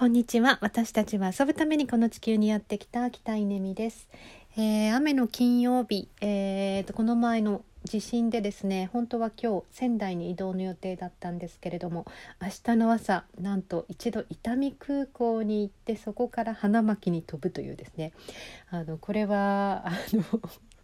こんにちは。私たちは遊ぶためにこの地球にやってきた北稲美です、えー、雨の金曜日、えーと、この前の地震でですね本当は今日仙台に移動の予定だったんですけれども明日の朝なんと一度伊丹空港に行ってそこから花巻に飛ぶというですね。あのこれはあの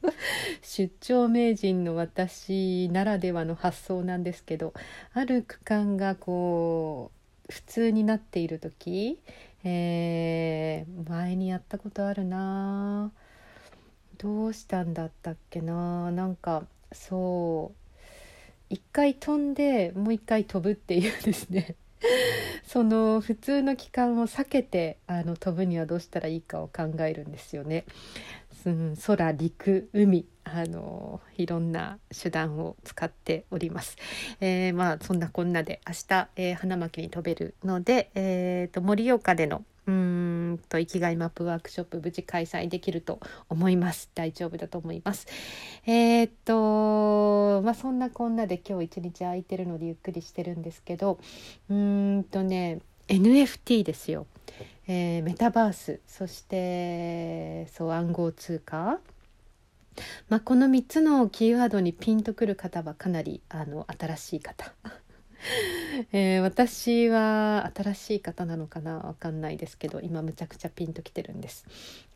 出張名人の私ならではの発想なんですけどある区間がこう普通になっている時、えー、前にやったことあるな。どうしたんだったっけな。なんかそう一回飛んでもう一回飛ぶっていうですね。その普通の期間を避けてあの飛ぶにはどうしたらいいかを考えるんですよね。うん、空陸海あのいろんな手段を使っております。えー、まあそんなこんなで明日、えー、花巻に飛べるので、えーと、盛岡でのうんと生きがいマップワークショップ無事開催できると思います。大丈夫だと思います。えー、っとまあそんなこんなで今日一日空いてるのでゆっくりしてるんですけどうんとね NFT ですよ。えー、メタバースそしてそう暗号通貨まあ、この3つのキーワードにピンとくる方はかなりあの新しい方、えー、私は新しい方なのかなわかんないですけど今むちゃくちゃピンときてるんです。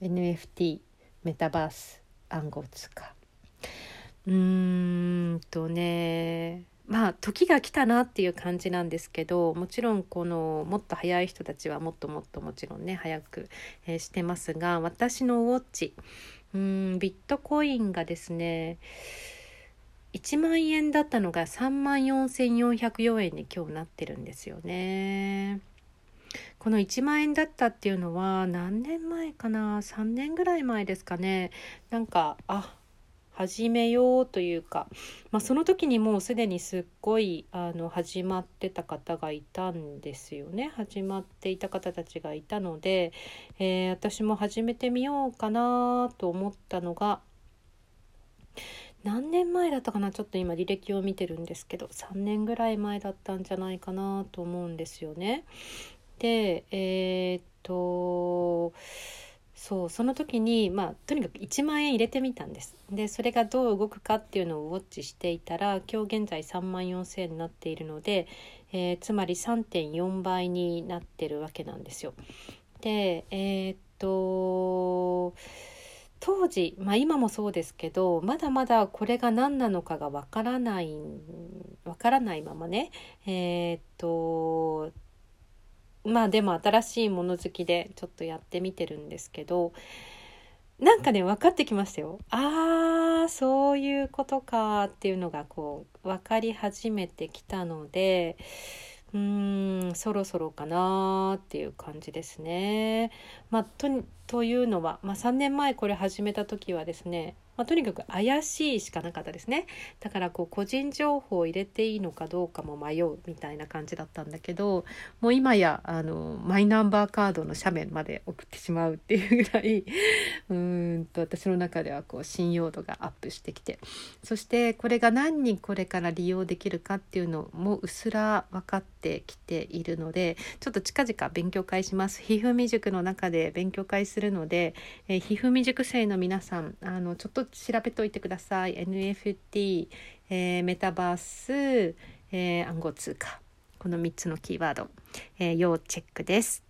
NFT メタバース暗号通貨。うーんとねまあ時が来たなっていう感じなんですけどもちろんこのもっと早い人たちはもっともっともちろんね早く、えー、してますが私のウォッチ。うんビットコインがですね1万円だったのが3万4404円に今日なってるんですよね。この1万円だったっていうのは何年前かな？3年ぐらい前ですかねなんかあ始めようというか、まあ、その時にもうすでにすっごいあの始まってた方がいたんですよね始まっていた方たちがいたので、えー、私も始めてみようかなと思ったのが何年前だったかな？ちょっと今履歴を見てるんですけど3年ぐらい前だったんじゃないかなと思うんですよね。でえー、っとそうその時にまあとにかく1万円入れてみたんですでそれがどう動くかっていうのをウォッチしていたら今日現在3万4,000円になっているので、えー、つまり3.4倍になってるわけなんですよ。でえー、っと当時、まあ、今もそうですけどまだまだこれが何なのかがわからないわからないままねえー、っとまあでも新しいもの好きでちょっとやってみてるんですけどなんかね分かってきましたよ。あーそういうことかっていうのがこう分かり始めてきたのでうーんそろそろかなっていう感じですね。まあ、とというのは、まあ、3年前これ始めた時はですねまあ、とにかく怪しいしかなかったですねだからこう個人情報を入れていいのかどうかも迷うみたいな感じだったんだけどもう今やあのマイナンバーカードの写メまで送ってしまうっていうぐらい うんと私の中ではこう信用度がアップしてきてそしてこれが何人これから利用できるかっていうのもうすら分かってきているのでちょっと近々勉強会します。ひふみ塾の中で勉強会するので、えー、ひふみ塾生の皆さんあのちょっと調べといてください。NFT、えー、メタバース、えー、暗号通貨。この3つのキーワード、え、要チェックです。